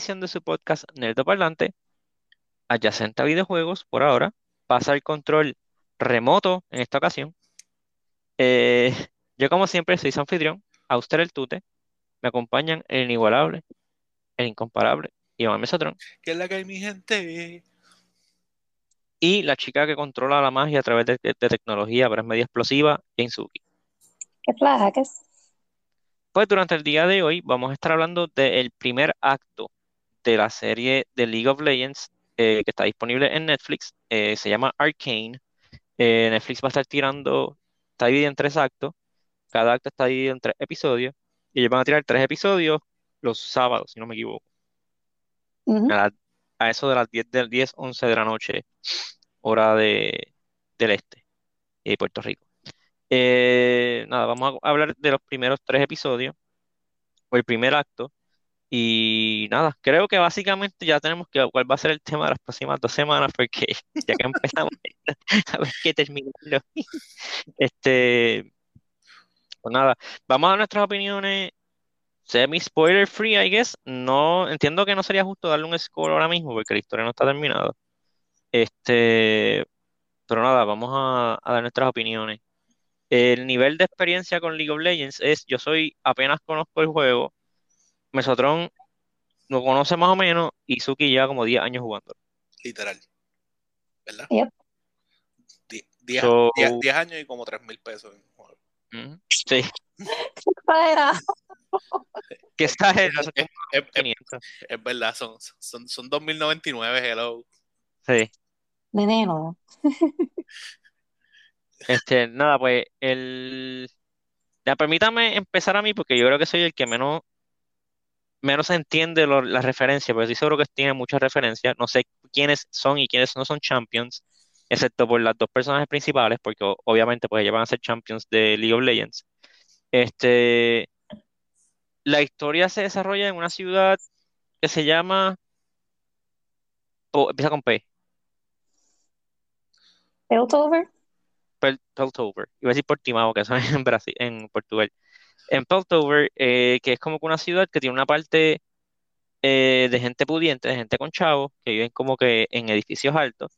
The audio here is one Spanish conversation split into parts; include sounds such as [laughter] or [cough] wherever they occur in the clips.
edición de su podcast Nerdo Parlante, adyacente a videojuegos por ahora. Pasa el control remoto en esta ocasión. Eh, yo, como siempre, soy su anfitrión, Auster el Tute. Me acompañan el inigualable, el incomparable, Iván Mesotron. ¿Qué es la que hay, mi gente? Y la chica que controla la magia a través de, de tecnología, pero es medio explosiva, Jane Suki. ¿Qué plaga que es? Pues durante el día de hoy vamos a estar hablando del primer acto de la serie de League of Legends eh, que está disponible en Netflix. Eh, se llama Arcane. Eh, Netflix va a estar tirando, está dividido en tres actos. Cada acto está dividido en tres episodios. Y ellos van a tirar tres episodios los sábados, si no me equivoco. A, la- a eso de las 10, del 10, 11 de la noche, hora de, del este de Puerto Rico. Eh, nada, vamos a hablar de los primeros tres episodios, o el primer acto. Y nada, creo que básicamente ya tenemos que cuál va a ser el tema de las próximas dos semanas, porque [laughs] ya que empezamos, [laughs] a ver qué terminarlo. [laughs] Este, pues nada, vamos a dar nuestras opiniones semi-spoiler free, I guess. No, entiendo que no sería justo darle un score ahora mismo, porque la historia no está terminada. Este, pero nada, vamos a, a dar nuestras opiniones. El nivel de experiencia con League of Legends es, yo soy, apenas conozco el juego, Mesotron lo conoce más o menos, y Suki lleva como 10 años jugando. Literal. ¿Verdad? Yep. 10 So- años y como 3 mil pesos en un juego. Ujú. Sí, Fuera. que está eso es Es, es- es- 500. es verdad, son, son, son 2099, hello. Sí. Nene, no. Este, nada, pues el ya, permítame empezar a mí porque yo creo que soy el que menos menos entiende lo- las referencias, porque estoy seguro que tiene muchas referencias. No sé quiénes son y quiénes no son champions, excepto por las dos personajes principales, porque obviamente pues ellos van a ser champions de League of Legends. Este, la historia se desarrolla en una ciudad que se llama, empieza con P, Piltover. Pel- Piltover. Iba a decir Portimao, que eso es en Brasil, en Portugal. En Piltover, eh, que es como que una ciudad que tiene una parte eh, de gente pudiente, de gente con chavos, que viven como que en edificios altos,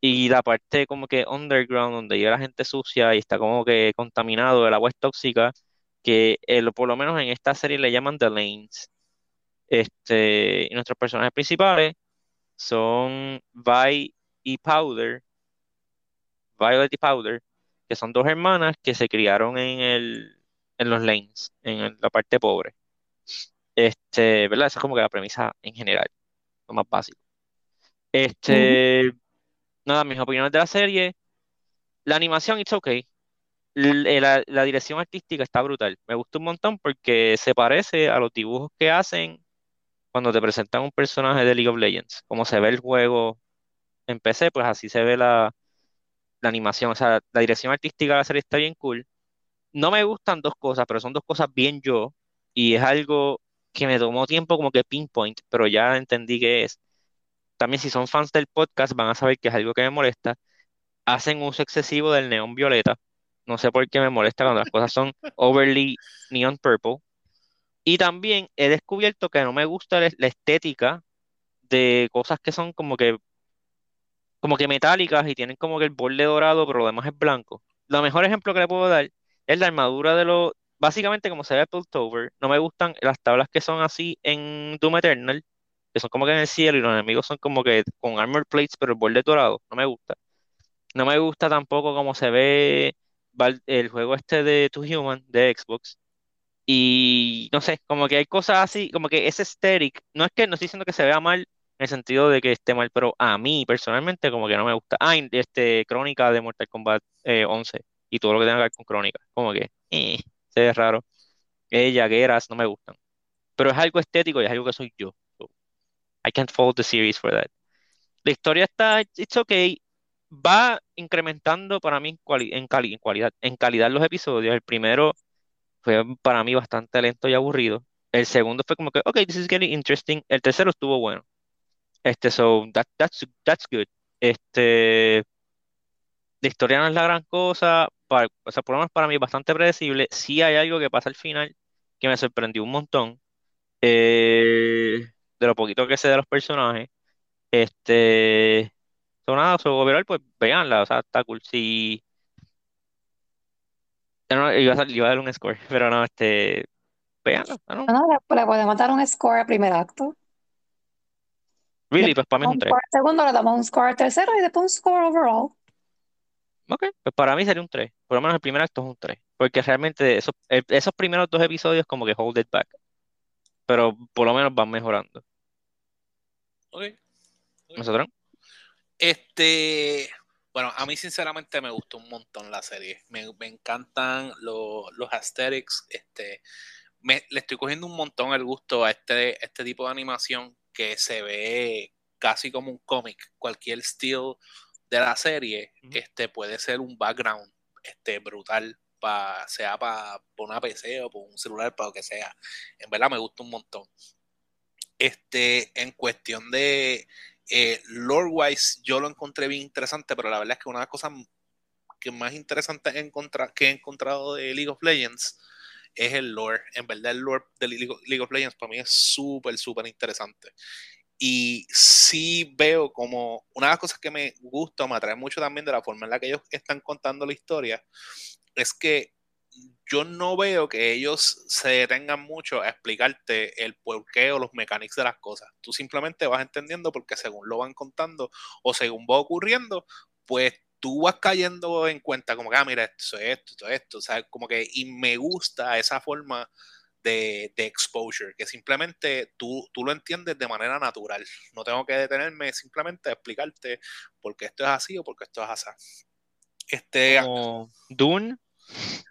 y la parte como que underground, donde vive la gente sucia y está como que contaminado, el agua es tóxica, que eh, por lo menos en esta serie le llaman The Lanes. Este, y nuestros personajes principales son Vi y Powder, Violet y Powder, que son dos hermanas que se criaron en el, en los lanes, en la parte pobre. Este, ¿verdad? Esa es como que la premisa en general, lo más básico. Este, nada, mis opiniones de la serie. La animación, it's okay. Eh, La, la dirección artística está brutal. Me gusta un montón porque se parece a los dibujos que hacen cuando te presentan un personaje de League of Legends. Como se ve el juego en PC, pues así se ve la, la animación. O sea, la dirección artística de la serie está bien cool. No me gustan dos cosas, pero son dos cosas bien yo. Y es algo que me tomó tiempo como que pinpoint, pero ya entendí que es. También si son fans del podcast van a saber que es algo que me molesta. Hacen uso excesivo del neón violeta. No sé por qué me molesta cuando las cosas son overly neon purple. Y también he descubierto que no me gusta la estética de cosas que son como que como que metálicas y tienen como que el borde dorado, pero lo demás es blanco. Lo mejor ejemplo que le puedo dar es la armadura de los, básicamente como se ve Piltover, no me gustan las tablas que son así en Doom Eternal, que son como que en el cielo y los enemigos son como que con armor plates, pero el borde dorado, no me gusta. No me gusta tampoco como se ve el juego este de To Human de Xbox. Y no sé, como que hay cosas así, como que ese aesthetic, no es que no estoy diciendo que se vea mal en el sentido de que esté mal, pero a mí personalmente como que no me gusta. Ah, este, Crónica de Mortal Kombat eh, 11 y todo lo que tenga que ver con Crónica, como que eh, se ve raro. Eh, llagueras no me gustan. Pero es algo estético y es algo que soy yo. So, I can't fault the series for that. La historia está, it's okay. Va incrementando para mí en, cali- en cualidad, en calidad los episodios. El primero fue para mí bastante lento y aburrido. El segundo fue como que, ok, this is getting interesting. El tercero estuvo bueno. Este, so, that, that's, that's good. Este, la historia no es la gran cosa. Para, o sea, por lo menos para mí es bastante predecible. Sí hay algo que pasa al final que me sorprendió un montón. eh, de lo poquito que sé de los personajes. Este, so nada, so overall, pues véanla, o sea, está cool. Si, yo no, iba a, iba a dar un score, [laughs] pero no, este, véanla, ah, no. No, no, le, le podemos dar un score al primer acto. Really, pues para mí es Un un 3. score al segundo, le damos un score al tercero y después un score overall. Ok, pues para mí sería un 3. Por lo menos el primer acto es un 3. Porque realmente esos, eh, esos primeros dos episodios como que hold it back. Pero por lo menos van mejorando. Ok. ¿Nosotros? Este, bueno, a mí sinceramente me gustó un montón la serie. Me, me encantan los, los aesthetics. Este, me, le estoy cogiendo un montón el gusto a este, este tipo de animación que se ve casi como un cómic. Cualquier estilo de la serie Ujú. este, puede ser un background este, brutal, pa, sea para una PC o por un celular, para lo que sea. En verdad me gusta un montón. Este, en cuestión de eh, lore-wise, yo lo encontré bien interesante, pero la verdad es que una de las cosas que más interesantes que he encontrado de League of Legends es el lore. En verdad, el lore de League of Legends para mí es súper, súper interesante. Y sí veo como una de las cosas que me gusta, me atrae mucho también de la forma en la que ellos están contando la historia, es que yo no veo que ellos se detengan mucho a explicarte el porqué o los mecánicos de las cosas. Tú simplemente vas entendiendo porque según lo van contando o según va ocurriendo, pues tú vas cayendo en cuenta como que, ah, mira, esto es esto, esto, esto, o sea, como que, y me gusta esa forma de, de exposure, que simplemente tú, tú lo entiendes de manera natural. No tengo que detenerme simplemente a explicarte por qué esto es así o por qué esto es así. Este, Como Dune.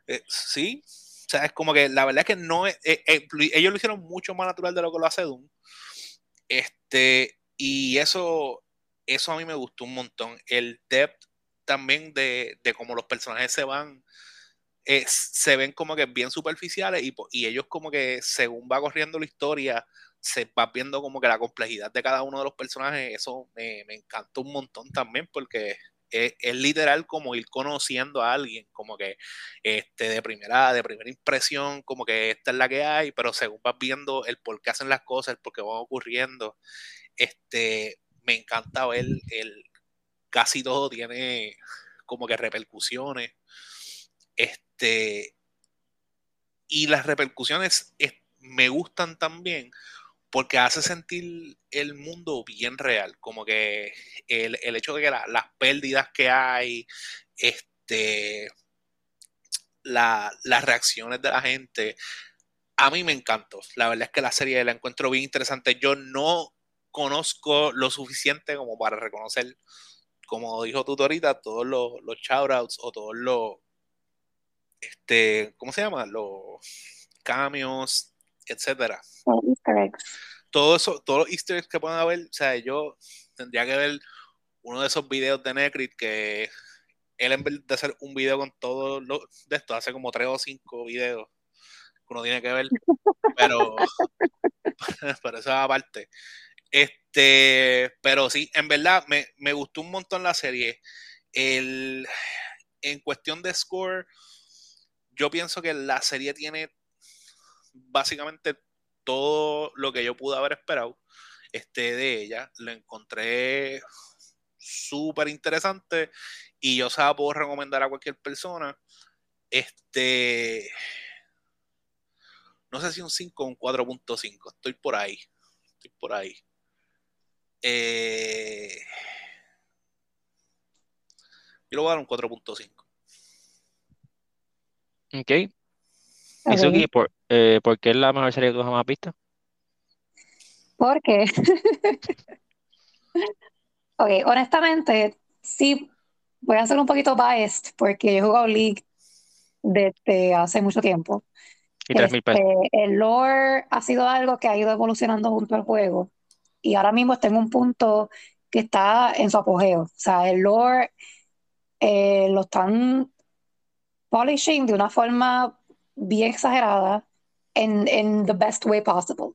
eh, sí, o sea, es como que la verdad es que no es, eh, eh, ellos lo hicieron mucho más natural de lo que lo hace Doom. Este, y eso, eso a mí me gustó un montón. El depth también de, de cómo los personajes se van, eh, se ven como que bien superficiales y, y, ellos como que según va corriendo la historia, se va viendo como que la complejidad de cada uno de los personajes. Eso me, me encantó un montón también porque es, literal como ir conociendo a alguien, como que este, de, primera, de primera impresión, como que esta es la que hay, pero según vas viendo el por qué hacen las cosas, el por qué van ocurriendo, este, me encanta ver el, casi todo tiene como que repercusiones. Este, y las repercusiones es, me gustan también porque hace sentir el mundo bien real, como que el, el hecho de que la, las pérdidas que hay, este, la, las reacciones de la gente, a mí me encantó. La verdad es que la serie la encuentro bien interesante. Yo no conozco lo suficiente como para reconocer, como dijo tú ahorita, todos los, los shoutouts o todos los, este, ¿cómo se llama? Los cambios, etcétera. Oh, Easter eggs. Todo eso, todos los easter eggs que puedan haber, o sea, yo tendría que ver uno de esos videos de Necrit que él en vez de hacer un video con todo lo de esto, hace como tres o cinco videos que uno tiene que ver, [laughs] pero, [laughs] pero eso aparte. Este, pero sí, en verdad me, me, gustó un montón la serie. El, en cuestión de score, yo pienso que la serie tiene básicamente todo lo que yo pude haber esperado este, de ella. Lo encontré súper interesante y yo se la puedo recomendar a cualquier persona. Este, no sé si un 5 o un 4.5, estoy por ahí, estoy por ahí. Eh, yo le voy a dar un 4.5. Ok. Mizuki, ¿por, eh, ¿por qué es la mejor serie que tú jamás has visto? ¿Por qué? [laughs] ok, honestamente, sí, voy a ser un poquito biased porque yo he jugado League desde hace mucho tiempo. Y 3.000 pesos. Este, el lore ha sido algo que ha ido evolucionando junto al juego y ahora mismo está en un punto que está en su apogeo. O sea, el lore eh, lo están polishing de una forma bien exagerada en, en the best way possible.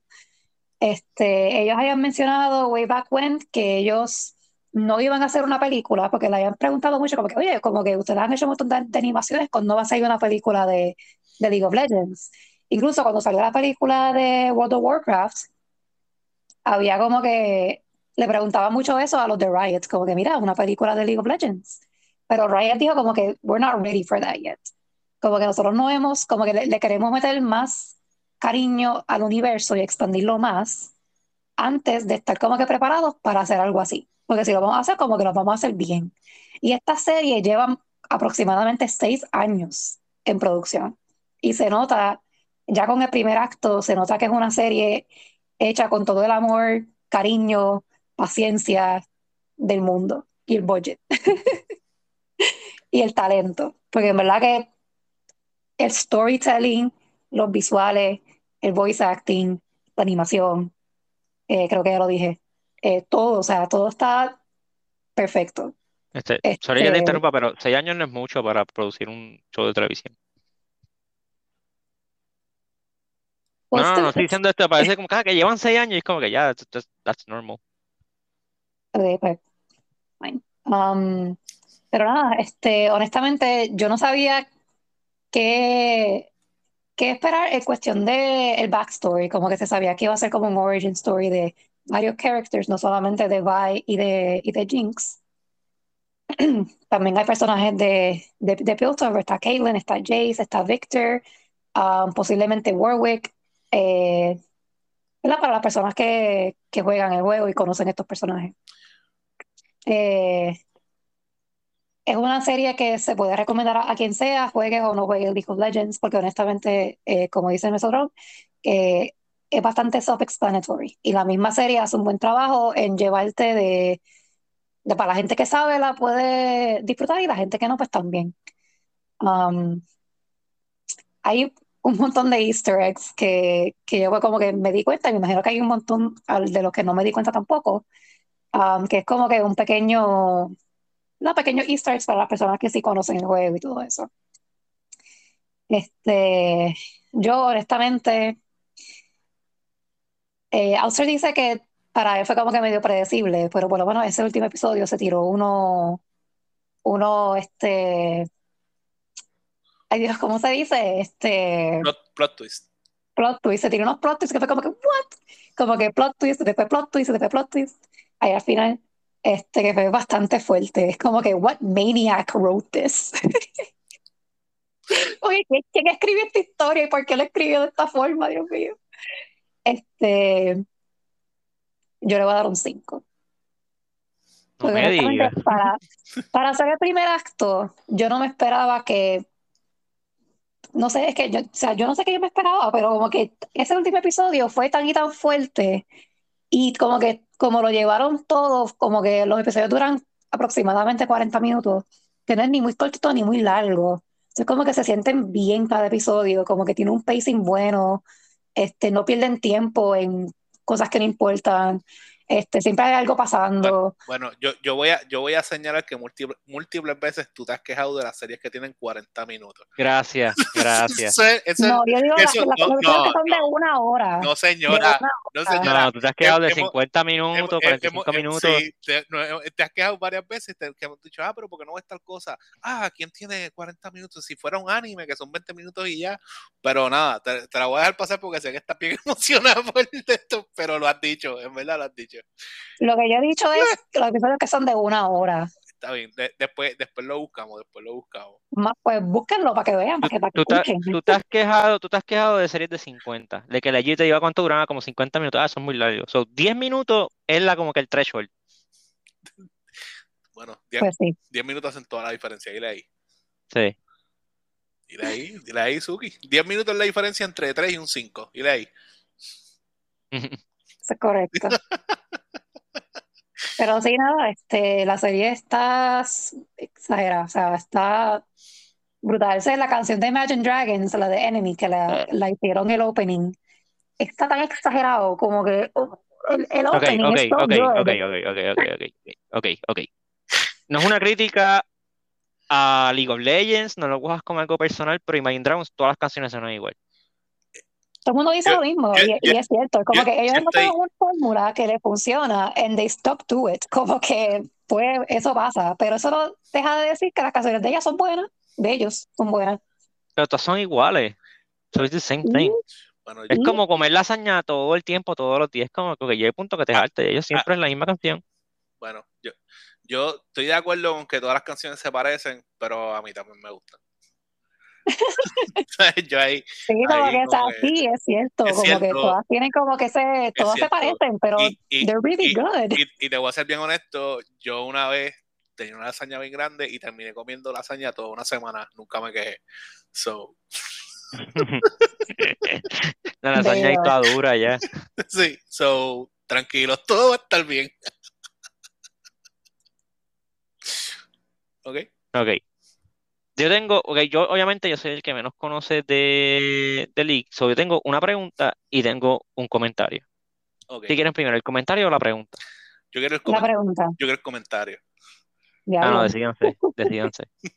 Este, ellos habían mencionado way back when que ellos no iban a hacer una película porque le habían preguntado mucho como que, oye, como que ustedes han hecho un montón de, animaciones cuando no va a salir una película de, de League of Legends. Incluso cuando salió la película de World of Warcraft, había como que le preguntaba mucho eso a los de Riot, como que mira, una película de League of Legends. Pero Riot dijo como que we're not ready for that yet. Como que nosotros no hemos, como que le, le queremos meter más cariño al universo y expandirlo más antes de estar como que preparados para hacer algo así. Porque si lo vamos a hacer, como que lo vamos a hacer bien. Y esta serie lleva aproximadamente seis años en producción. Y se nota, ya con el primer acto, se nota que es una serie hecha con todo el amor, cariño, paciencia del mundo y el budget. [laughs] y el talento. Porque en verdad que el storytelling, los visuales, el voice acting, la animación, eh, creo que ya lo dije, eh, todo, o sea, todo está perfecto. Este, Este- sorry que te interrumpa, pero seis años no es mucho para producir un show de televisión. No, no, no estoy diciendo esto, parece como que, ah, que llevan seis años y es como que ya, that's, that's- that's normal. Ok, pues, fine. Um, pero nada, este, honestamente, yo no sabía qué, qué esperar en cuestión de el backstory, como que se sabía que iba a ser como un origin story de varios characters, no solamente de Vi y de, y de Jinx. [clears throat] También hay personajes de, de, de Piltover, está Caitlyn, está Jace, está Victor, um, posiblemente Warwick. Eh. Para las personas que, que juegan el juego y conocen estos personajes. Eh, es una serie que se puede recomendar a, a quien sea, juegue o no juegue League of Legends, porque honestamente, eh, como dice nosotros, eh, es bastante self-explanatory. Y la misma serie hace un buen trabajo en llevarte de, de para la gente que sabe la puede disfrutar y la gente que no, pues también. Um, hay un montón de easter eggs que, que yo como que me di cuenta, y me imagino que hay un montón de los que no me di cuenta tampoco, um, que es como que un pequeño, no, pequeño easter eggs para las personas que sí conocen el juego y todo eso. Este, yo honestamente, eh, Auster dice que para él fue como que medio predecible, pero por lo menos ese último episodio se tiró uno, uno, este, ay Dios, ¿cómo se dice? Este, Plot, plot twist. plot twist, se tiró unos plot twists que fue como que, ¿what? Como que plot twist, después plot twist, después plot twist. Ahí al final, este, que fue bastante fuerte. Es como que, what maniac wrote this? [laughs] Oye, ¿quién, escribió esta historia y por qué la escribió de esta forma, Dios mío? Este, yo le voy a dar un 5. No Porque me honestamente, digas. para, para hacer el primer acto, yo no me esperaba que, no sé, es que yo, o sea, yo no sé qué yo me esperaba, pero como que ese último episodio fue tan y tan fuerte y como que como lo llevaron todos, como que los episodios duran aproximadamente 40 minutos, que no es ni muy cortito ni muy largo. Es como que se sienten bien cada episodio, como que tiene un pacing bueno, este, no pierden tiempo en cosas que no importan, este, siempre hay algo pasando. Bueno, yo, yo, voy a, yo voy a señalar que múltiples, múltiples veces tú te has quejado de las series que tienen 40 minutos. Gracias, [laughs] gracias. Eso es- eso es- No, yo digo las eso- las no, que no, son de una hora. no, señora, una no, hora. señora. No, tú te has quedado de hemos- 50 minutos, Hemos- 45 hemos- minutos. sí, te, no, te has quejado varias veces te, que hemos dicho, ah, pero porque no ves tal cosa? Ah, ¿quién tiene 40 minutos? Si fuera un anime, que son 20 minutos y ya. Pero nada, te, te la voy a dejar pasar porque sé que estás bien [laughs] emocionada por esto, pero lo has dicho, en verdad lo has dicho. Lo que yo he dicho es [laughs] que los episodios que son de una hora. Está bien, de- después, después lo buscamos, después lo buscamos. Más, pues búsquenlo para que vean, para que, para que Tú tú te has quejado, tú te has quejado de series de 50, de que la G te lleva cuánto duraba, como 50 minutos. Ah, son muy largos. So, 10 minutos es la como que el threshold. Bueno, 10 Pues sí. 10 minutos hacen toda la diferencia, dile ahí. Sí. Dile ahí, dile ahí, Suki. 10 minutos es la diferencia entre 3 y un 5. Dile ahí. [laughs] Es correcto. Pero sí, nada, este, la serie está exagerada, o sea, está brutal. Esa es la canción de Imagine Dragons, la de Enemy, que la, la hicieron el opening. Está tan exagerado como que oh, el, el opening ok, es so ok, ok, good. ok, ok, ok, ok, ok, ok. No es una crítica a League of Legends, no lo cojas como algo personal, pero Imagine Dragons, todas las canciones son igual. Todo el mundo dice Yo- lo mismo, yo- y, y yo- es cierto, como yo- que ellos encontraron estoy- una fórmula que les funciona, and they stuck to it, como que pues eso pasa, pero eso no deja de decir que las canciones de ellas son buenas, de ellos son buenas. Pero todas son iguales. So it's the same thing. Bueno, Es como comer lasaña todo el tiempo, todos los días. Es como que llega el punto que te Ah, jarte. Ellos siempre es la misma canción. bueno, yo, yo estoy de acuerdo con que todas las canciones se parecen, pero a mí también me gustan. [laughs] yo ahí, Sí, como Ahí que, o sea, como que- sí, es cierto, es como que cierto. todas tienen como que se, todas se parecen, pero y, y- they're really y- good. y- y te voy a ser bien honesto, yo una vez tenía una lasaña bien grande y terminé comiendo lasaña toda una semana, nunca me quejé. So, [laughs] La lasaña toda dura ya. [laughs] sí, so, tranquilos, todo va a estar bien. ok, Ok. Yo tengo, ok, yo obviamente yo soy el que menos conoce de, de League. So yo tengo una pregunta y tengo un comentario. ok. Si quieren primero el comentario o la pregunta. Yo quiero el, comen- pregunta, yo quiero el comentario. ya Ah, no, decídanse, [laughs] decídanse. Pues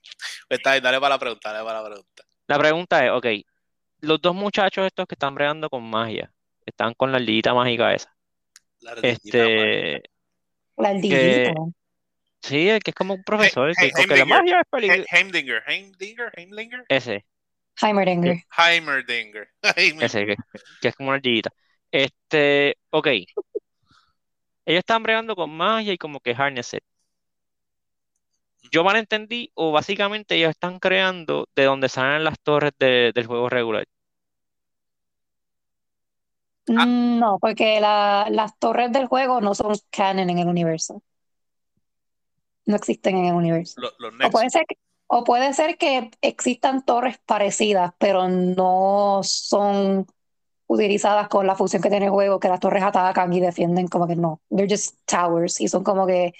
Está bien, dale para la pregunta, dale para la pregunta. La pregunta es, ok, los dos muchachos estos que están bregando con magia, están con la ardillita mágica esa. La ardillita mágica. Este, la ardillita. Sí, el que es como un profesor, que Hey, porque la magia es peligrosa. He- Heimdinger, Heimdinger, Heimlinger, Ese, Heimerdinger. Heimerdinger. [laughs] Heimer- ese, que, que es como una ardillita. Este, ok. Ellos están bregando con magia y como que harness it. Yo mal entendí, o básicamente ellos están creando de donde salen las torres de- del juego regular. Ah. No, porque la- las torres del juego no son canon en el universo. No existen en el universo. Los, los O puede ser que, o puede ser que existan torres parecidas, pero no son utilizadas con la función que tiene el juego, que las torres atacan y defienden, como que no. They're just towers y son como que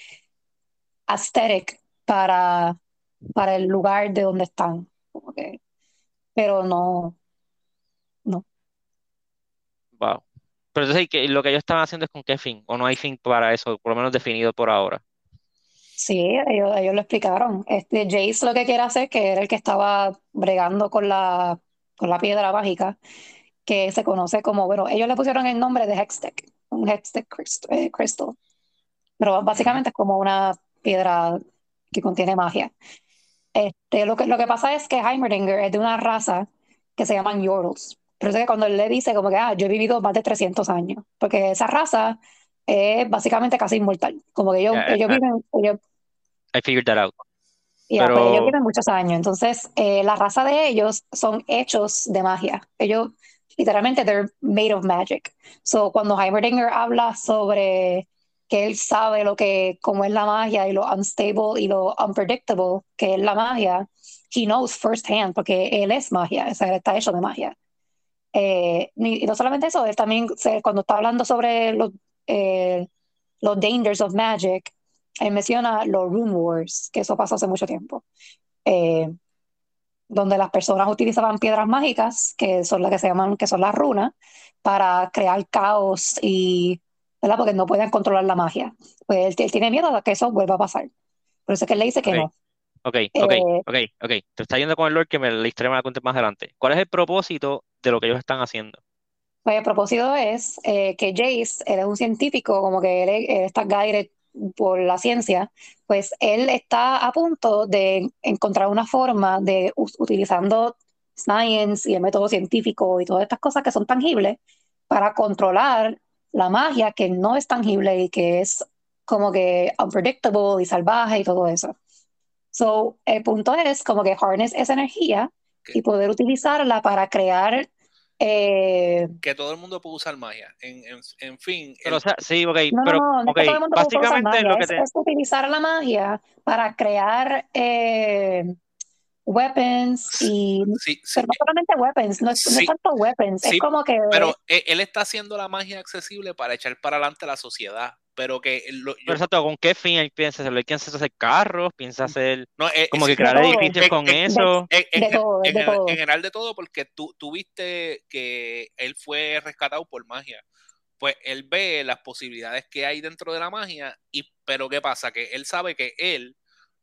aesthetic para, para el lugar de donde están. Como que, pero no, Wow. Pero entonces, ¿qué- lo que ellos están haciendo es con qué fin? ¿O no hay fin para eso, por lo menos definido por ahora? Sí, ellos, ellos lo explicaron. Este Jace lo que quiere hacer, que era el que estaba bregando con la, con la piedra mágica, que se conoce como, bueno, ellos le pusieron el nombre de Hextech, un Hextech crist- eh, Crystal. Pero básicamente es como una piedra que contiene magia. Este, lo que, lo que pasa es que Heimerdinger es de una raza que se llaman Yordles. Por eso es que cuando él le dice como que, ah, yo he vivido más de 300 años, porque esa raza es básicamente casi inmortal. Como que ellos, Ya, ellos viven, ellos, I figured that out. pues Pero- ellos viven muchos años. Entonces, eh, la raza de ellos son hechos de magia. Ellos, literalmente, they're made of magic. So, cuando Heimerdinger habla sobre que él sabe lo que, cómo es la magia y lo unstable y lo unpredictable que es la magia, he knows firsthand, porque él es magia, o sea, él está hecho de magia. Eh, y no solamente eso, él también, cuando está hablando sobre los, eh, los dangers of magic, él menciona los Rune Wars, que eso pasó hace mucho tiempo, eh, donde las personas utilizaban piedras mágicas, que son las que se llaman, que son las runas, para crear caos y, ¿verdad? Porque no pueden controlar la magia. Pues él, él tiene miedo de que eso vuelva a pasar. Por eso es que él le dice que Ok. no. Ok, ok, Eh, ok, ok. Te está yendo con el Lord que me la historia me la cuentes más adelante. ¿Cuál es el propósito de lo que ellos están haciendo? Pues el propósito es eh, que Jace, él es un científico, como que él, él está guided por la ciencia, pues él está a punto de encontrar una forma de, utilizando science y el método científico y todas estas cosas que son tangibles, para controlar la magia que no es tangible y que es como que unpredictable y salvaje y todo eso. So, el punto es como que harness esa energía y poder utilizarla para crear eh, Que todo el mundo puede usar magia. En, en, en fin, Pero, o el- sea, sí, ok, No, pero, no, no, no es ok, que todo el mundo puede usar básicamente magia, lo que es, te... es utilizar la magia para crear eh, weapons y sí, sí, pero no solamente weapons, no es, no es Sí. tanto weapons, Sí, es como que pero él, él está haciendo la magia accesible para echar para adelante la sociedad. Pero que lo- yo- Pero exacto, ¿con qué fin él piensa hacerlo? ¿Él piensa hacer carros? ¿Piensa hacer no, eh, como sí, que crear edificios En- con en- eso? todo. en general de todo, porque tú, tú viste que él fue rescatado por magia. Pues él ve las posibilidades que hay dentro de la magia, y pero ¿qué pasa? Que él sabe que él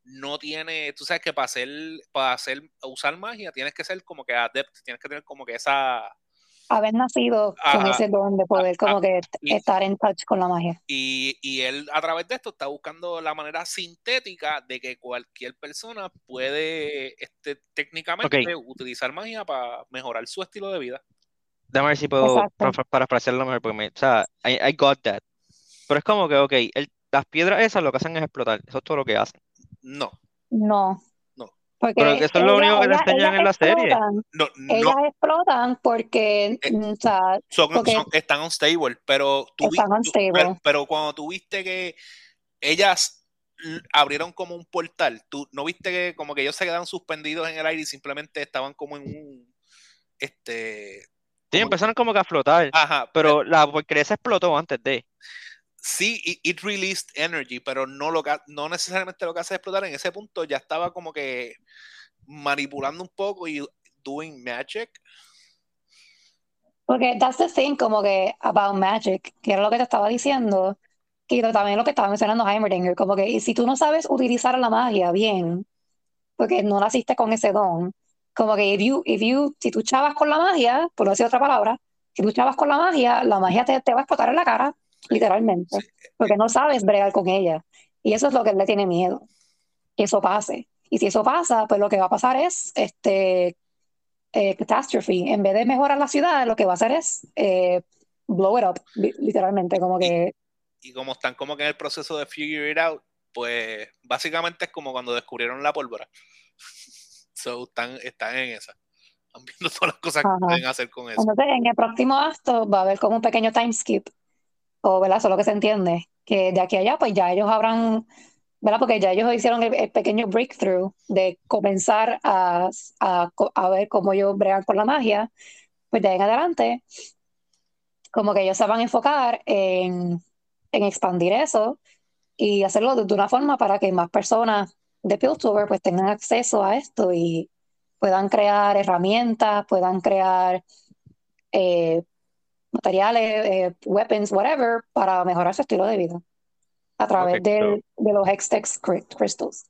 no tiene, tú sabes que para hacer, para hacer, usar magia tienes que ser como que adept, tienes que tener como que esa, haber nacido con Ajá. ese don de poder como Ah, que y- estar en touch con la magia. Y, y él a través de esto está buscando la manera sintética de que cualquier persona puede este, técnicamente utilizar magia para mejorar su estilo de vida. Déjame ver si puedo para parafrasearlo mejor, porque me, o sea, I, I got that. Pero es como que, ok, el- las piedras esas lo que hacen es explotar, eso es todo lo que hacen. No, No. No. Porque Pero que eso es lo único que te enseñan ellas en la serie. explotan, no, Ellas no explotan porque, Eh, o sea, son, porque son- están unstable, pero tú vi- están tú- unstable. pero, pero cuando tú viste que ellas abrieron como un portal, tú no viste que como que ellos se quedaron suspendidos en el aire y simplemente estaban como en un este Sí, como- empezaron como que a flotar, ajá, pero la porquería se explotó antes de. Sí, it, released energy, pero no, lo, no necesariamente lo que hace es explotar. En ese punto ya estaba como que manipulando un poco y doing magic. Porque that's the thing, como que about magic, que era lo que te estaba diciendo, que también lo que estaba mencionando Heimerdinger, como que si tú no sabes utilizar la magia bien, porque no naciste con ese don, como que if you, if you, si tú chavas con la magia, por no decir otra palabra, si tú chavas con la magia, la magia te, te va a explotar en la cara, literalmente, porque no sabes bregar con ella. Y eso es lo que él le tiene miedo, que eso pase. Y si eso pasa, pues lo que va a pasar es este eh, catastrophe. En vez de mejorar la ciudad, lo que va a hacer es eh, blow it up, li- literalmente, como que Y como están como que en el proceso de figure it out, pues básicamente es como cuando descubrieron la pólvora. [laughs] So, están, están en esa. Están viendo todas las cosas Ajá. que pueden hacer con eso. Entonces, en el próximo acto va a haber como un pequeño time skip, o ¿verdad? Eso es lo que se entiende, que de aquí a allá, pues ya ellos habrán, ¿verdad? Porque ya ellos hicieron el, pequeño breakthrough de comenzar a, a, a ver cómo ellos bregan con la magia, pues de ahí en adelante, como que ellos se van a enfocar en, en expandir eso y hacerlo de, de una forma para que más personas de Piltover pues tengan acceso a esto y puedan crear herramientas, puedan crear eh, materiales, eh, weapons, whatever, para mejorar su estilo de vida a través de, de los Hextex cri- Crystals.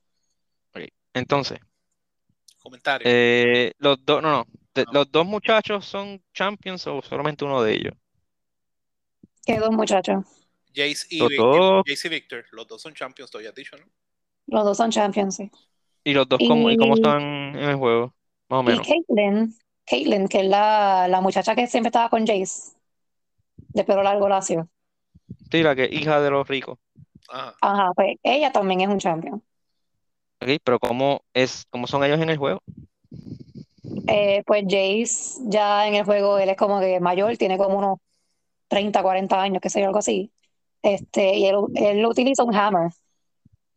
Entonces, Comentarios. eh, los dos, no, no, de- No. los dos muchachos son champions o solamente uno de ellos. Que dos muchachos, Jace y, los Vic- dos. Jace y Victor, los dos son champions, todavía has dicho, ¿no? los dos son champions, sí. Y los dos, ¿cómo, y cómo Y- están en el juego? Más o Y menos. Caitlyn, Caitlyn, que es la, la muchacha que siempre estaba con Jace, de pelo largo lacio. Sí, la que es hija de los ricos. Ajá. Ajá, pues ella también es un champion. Ok, pero ¿cómo es, cómo son ellos en el juego? Eh, pues Jace ya en el juego, él es como que mayor, tiene como unos 30, 40 años, qué sé yo, algo así. Este, y él, él utiliza un hammer,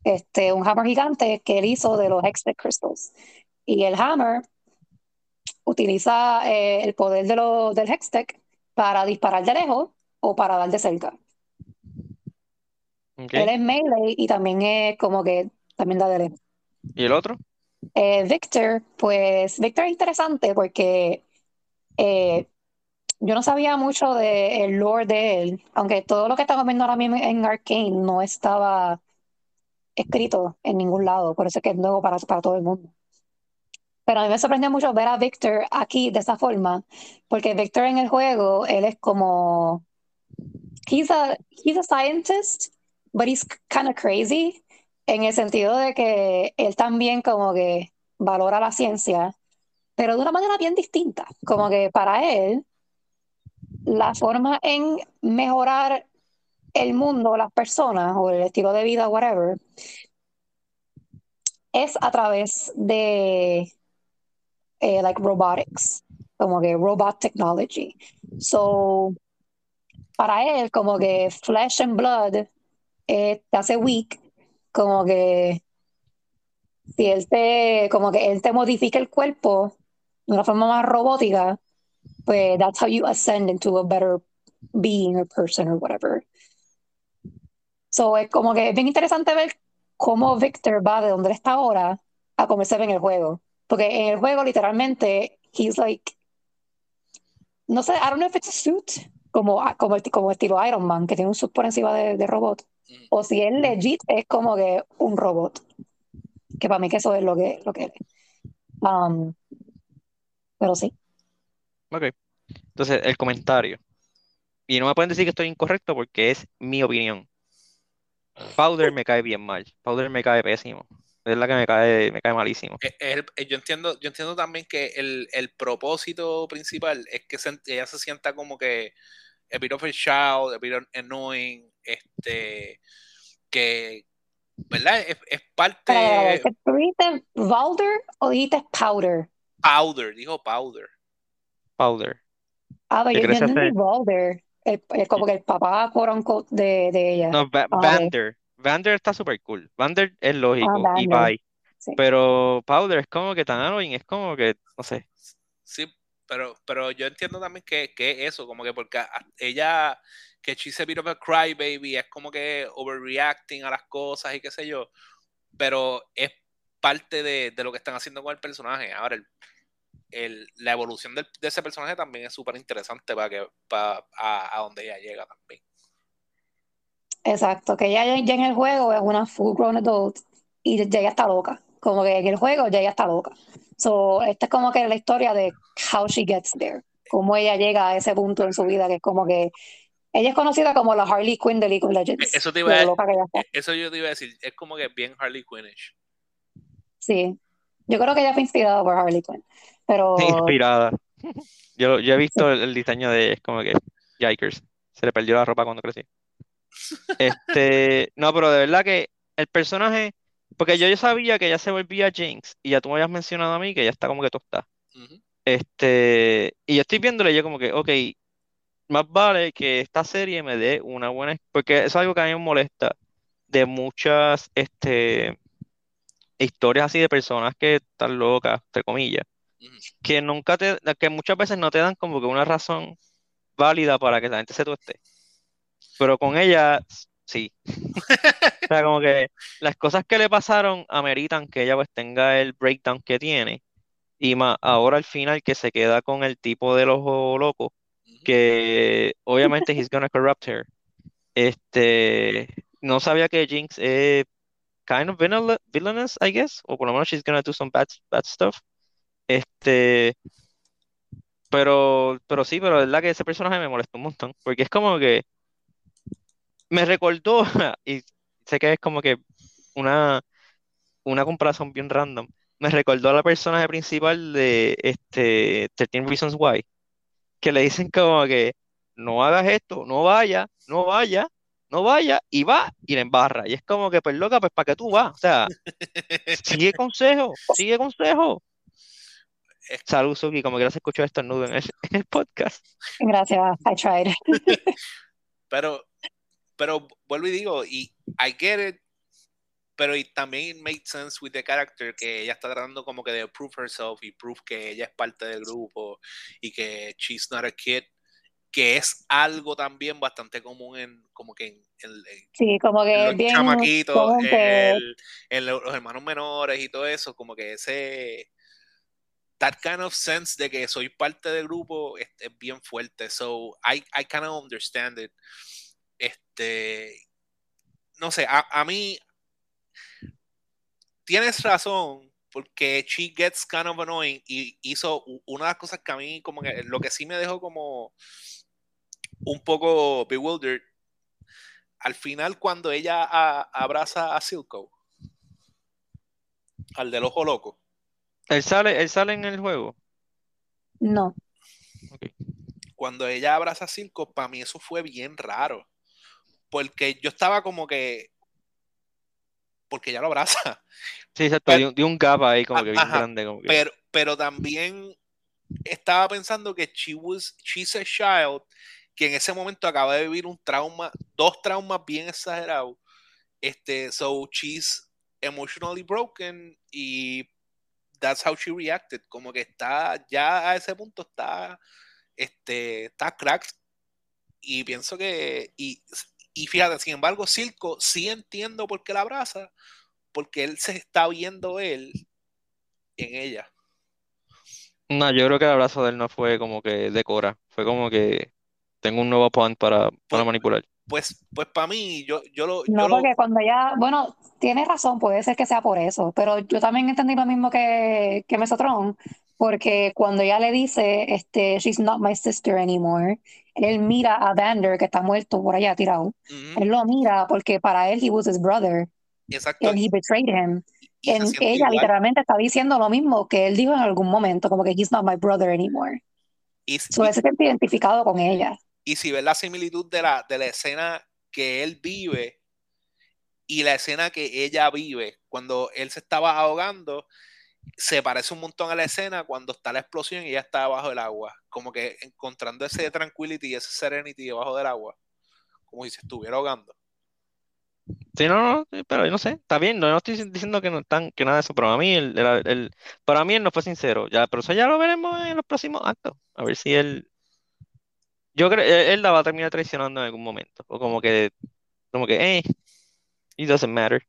este, un hammer gigante que él hizo de los Hextech Crystals. Y el hammer utiliza eh, el poder de lo, del Hextech para disparar de lejos o para dar de cerca. Él es melee y también es como que también da de lejos. ¿Y el otro? Eh, Victor, pues Victor es interesante porque eh, yo no sabía mucho del lore de él, aunque todo lo que estamos viendo ahora mismo en Arcane no estaba escrito en ningún lado, por eso es que es nuevo para, para todo el mundo. Pero a mí me sorprendió mucho ver a Victor aquí de esa forma, porque Victor en el juego, él es como, he's a, he's a scientist, but he's kind of crazy, en el sentido de que él también como que valora la ciencia, pero de una manera bien distinta, como que para él, la forma en mejorar el mundo, las personas o el estilo de vida, whatever, es a través de eh, like robotics, como que robot technology. So, para él, como que flesh and blood eh, te hace weak, como que si él te, como que él te modifica el cuerpo de una forma más robótica, pues that's how you ascend into a better being or person or whatever. So, es como que es bien interesante ver cómo Victor va de donde está ahora a cómo se ve en el juego. Porque en el juego, literalmente, he's like, no sé, I don't know if it's a suit, como, como, el- como estilo Iron Man, que tiene un suit por encima de, de robot. Mm. O si es legit, es como que un robot. Que para mí que eso es lo que, lo que es. Um, pero sí. Ok. Entonces, el comentario. Y no me pueden decir que estoy incorrecto porque es mi opinión. Powder me cae bien mal. Powder me cae pésimo. Es la que me cae, me cae malísimo. Eh, el- yo entiendo, yo entiendo también que el, el propósito principal es que se- ella se sienta como que a bit of a child, a bit of annoying, este, que, ¿verdad? Es, es parte. ¿Tú dijiste Valder o dijiste Powder? powder, dijo powder. Powder. Ah, pero ¿Qué yo, entendí el- como que el papá, quote unquote, de, de ella. No, Va- Ah, Vander. Está súper cool. Vander es lógico Ah, y bye. Sí. Pero Powder es como que tan annoying, es como que, no sé. Sí, pero, pero yo entiendo también que, que eso, como que porque ella, que she's a bit of a crybaby, es como que overreacting a las cosas y qué sé yo, pero es parte de, de lo que están haciendo con el personaje. Ahora, el, el- la evolución del- de ese personaje también es súper interesante para que para, a, a donde ella llega también. Exacto, que ella ya, ya en el juego es una full grown adult y ya ella está loca. Como que en el juego ya ella está loca. So, esta es como que la historia de how she gets there. Cómo ella llega a ese punto en su vida que es como que ella es conocida como la Harley Quinn de League of Legends. Eso te iba a, lo loca que ella está. eso yo te iba a decir, es como que bien Harley Quinnish. Sí. Yo creo que ella fue inspirada por Harley Quinn. Pero [laughs] Inspirada. Yo, yo he visto el, el diseño de ella, es como que, yikers. Se le perdió la ropa cuando crecí. Este, no, pero de verdad que el personaje, porque yo ya sabía que ella se volvía Jinx, y ya tú me habías mencionado a mí que ella está como que tostada. Ujú. Este, y yo estoy viéndole yo como que, ok, más vale que esta serie me dé una buena, porque eso es algo que a mí me molesta de muchas, este, historias así de personas que están locas, entre comillas, que nunca te, que muchas veces no te dan como que una razón válida para que la gente se tueste. Pero con ella, sí. O sea, como que las cosas que le pasaron ameritan que ella pues tenga el breakdown que tiene. Y más ahora al final que se queda con el tipo del ojo loco, que obviamente he's gonna corrupt her. Este, no sabía que Jinx es kind of villain- villainous, I guess, o por lo menos she's gonna do some bad, bad stuff. Este, pero, pero sí, pero la verdad que ese personaje me molestó un montón, porque es como que me recordó, [laughs] y sé que es como que una, una comparación bien random, me recordó a la personaje principal de este 13 Reasons Why, que le dicen como que no hagas esto, no vaya, no vaya, no vaya, y va y la embarra. Y es como que, pues loca, pues para qué tú vas, o sea, [laughs] sigue consejo, sigue consejo. Salud, Suki, como que no se escuchó esto en el, en el podcast. gracias, I tried. [laughs] Pero, pero vuelvo y digo, y I get it, pero it también it made sense with the character que ella está tratando como que de prove herself y prove que ella es parte del grupo y que she's not a kid, que es algo también bastante común en como que en, en- en Sí, como que los bien chamaquitos, común en, que el- en lo- los hermanos menores y todo eso, como que ese that kind of sense de que soy parte del grupo es, es bien fuerte. So I, I kind of understand it. Este, no sé, a, a mí tienes razón porque she gets kind of annoying y hizo una de las cosas que a mí como que lo que sí me dejó como un poco bewildered al final cuando ella a- abraza a Silco al del ojo loco Él sale, él sale en el juego. no. Ok. cuando ella abraza a Silco, para mí eso fue bien raro. Porque yo estaba como que. Porque ella lo abraza. Sí, exacto, Pero- dio un gap ahí como que bien Ajá, grande. Como que, Pero, pero también estaba pensando que she was, she's a child que en ese momento acaba de vivir un trauma, dos traumas bien exagerados. Este, so she's emotionally broken y that's how she reacted. Como que está, ya a ese punto está, este, está cracked. Y pienso que, y, y fíjate, sin embargo, Silco sí entiendo por qué la abraza, porque él se está viendo él en ella. No, yo creo que el abrazo de él no fue como que decora, fue como que tengo un nuevo point para, para Pues- manipular. Pues, pues para mí, yo, yo lo, No, yo lo- porque cuando ella, bueno, tiene razón, puede ser que sea por eso, pero yo también entendí lo mismo que, que Mesotron, porque cuando ella le dice, este, she's not my sister anymore, él mira a Vander, que está muerto por allá tirado. Él lo mira porque para él he was his brother Exacto. and he betrayed him. y En- ella igual. literalmente está diciendo lo mismo que él dijo en algún momento, como que he's not my brother anymore. Y, So y- se siente identificado con ella. y si ves la similitud de la, de la escena que él vive y la escena que ella vive cuando él se estaba ahogando, se parece un montón a la escena cuando está la explosión y ella está debajo del agua. Como que encontrando ese tranquility y ese serenity debajo del agua. Como si se estuviera ahogando. Sí, no, no, pero yo no sé, está bien, no, no estoy diciendo que no están, que nada de eso, pero a mí, el, el- el- para mí él no fue sincero, ya, pero eso ya lo veremos en los próximos actos, a ver si él, yo creo, él, él la va a terminar traicionando en algún momento, o como que, como que, eh, it doesn't matter.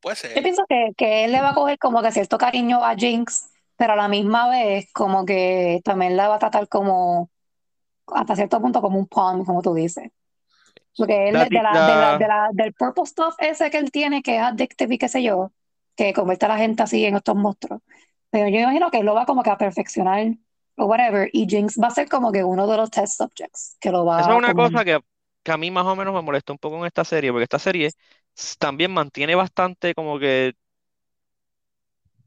Puede Yo ser. pienso que, que él le va a coger como que cierto cariño a Jinx, pero a la misma vez como que también la va a tratar como, hasta cierto punto, como un pawn, como tú dices. Porque él, La de ti- la, de la, la- de la- del purple stuff ese que él tiene, que es addictive y qué sé yo, que convierte a la gente así en estos monstruos. Pero yo imagino que él lo va como que a perfeccionar o whatever, y Jinx va a ser como que uno de los test subjects, que lo va Eso es una como- cosa que, que a mí más o menos me molesta un poco en esta serie, porque esta serie también mantiene bastante como que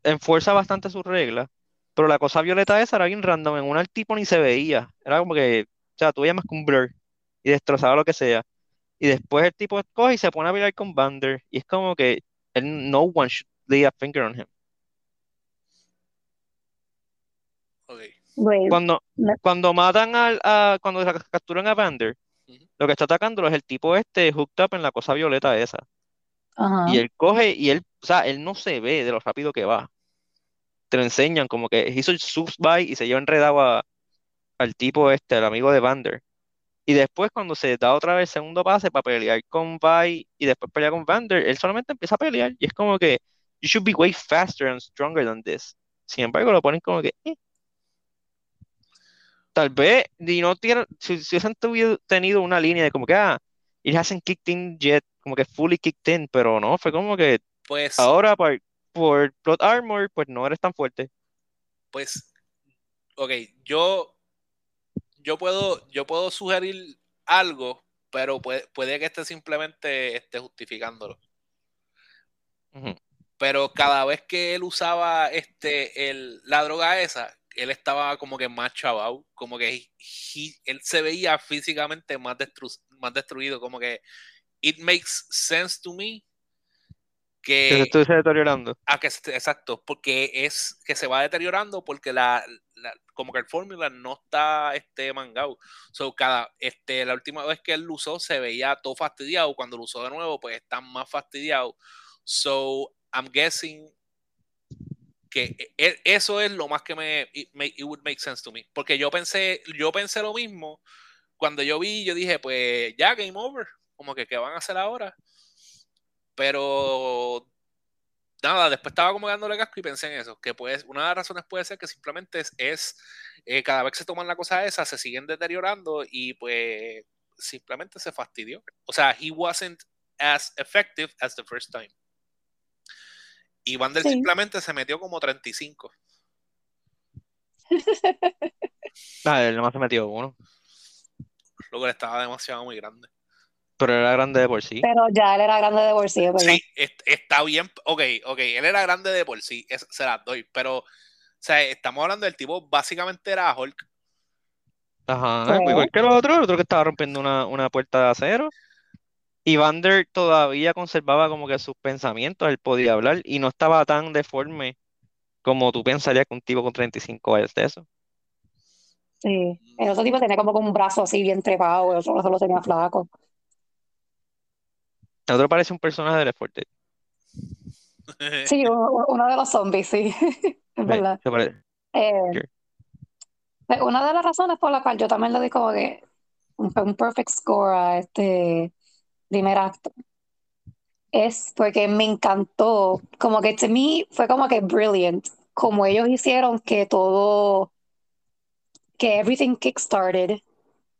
enfuerza bastante sus reglas, pero la cosa violeta esa era bien random, en una el tipo ni se veía, era como que, o sea, tú veías más que un blur y destrozaba lo que sea, y después el tipo coge y se pone a pelear con Vander, y es como que él- no one should lay a finger on him. Ok. Wait, Cuando, cuando matan al, a, cuando ca- capturan a Lo que está atacándolo es el tipo este hooked up en la cosa violeta esa. Y él coge y él, o sea, él no se ve de lo rápido que va. Te lo enseñan como que hizo el subs by y se lleva enredado a- al tipo este, al amigo de Vander. Y después cuando se da otra vez el segundo pase para pelear con Vi y después pelear con Vander, él solamente empieza a pelear y es como que you should be way faster and stronger than this. Sin embargo, lo ponen como que eh. Tal vez y no tiene, si, si hubiesen tuvido- tenido una línea de como que ah, it hasn't kicked in yet, como que fully kicked in, pero no, fue como que Pues, Ahora, por, por plot armor, pues no eres tan fuerte. pues, ok, yo, yo puedo, yo puedo sugerir algo, pero puede, puede que esté simplemente esté justificándolo. Pero cada vez que él usaba este, el, la droga esa, él estaba como que más chavao, como que he- él se veía físicamente más, destru- más destruido, como que it makes sense to me Que se que estuviese deteriorando. a que se- exacto, porque es que se va deteriorando porque la, la- como que el fórmula no está este mangado. So, cada este la última vez que él lo usó se veía todo fastidiado, cuando lo usó de nuevo pues está más fastidiado. So, I'm guessing que e- e- eso es lo más que me it, it would make sense to me, porque yo pensé yo pensé lo mismo cuando yo vi, yo dije, pues ya game over, como que qué van a hacer ahora. Pero nada, después estaba como dándole casco y pensé en eso, que pues una de las razones puede ser que simplemente es, es, eh, cada vez que se toman la cosa esa, se siguen deteriorando y pues simplemente se fastidió. O sea, he wasn't as effective as the first time. Y Vander Sí. simplemente se metió como 35. [laughs] Ah, él nomás se metió uno. Luego él estaba demasiado muy grande. Pero era grande de por sí. Pero ya él era grande de bolsillo, ¿verdad? Sí, est- está bien. Ok, ok, él era grande de por sí, es- se las doy. Pero, o sea, estamos hablando del tipo, básicamente era Hulk. Ajá, igual que el otro, el otro que estaba rompiendo una, una puerta de acero. Y Vander todavía conservaba como que sus pensamientos, él podía hablar y no estaba tan deforme como tú pensarías que un tipo con 35 años de eso. Sí. El otro tipo tenía como que un brazo así bien trepado, el otro brazo lo tenía flaco. El otro parece un personaje de Left 4 Dead. [laughs] Sí, uno, de los zombies, sí. [laughs] Es verdad. Eh, pues una de las razones por la cual yo también le di como que un perfect score a este primer acto es porque me encantó, como que to me fue como que brilliant, como ellos hicieron que todo, que everything kickstarted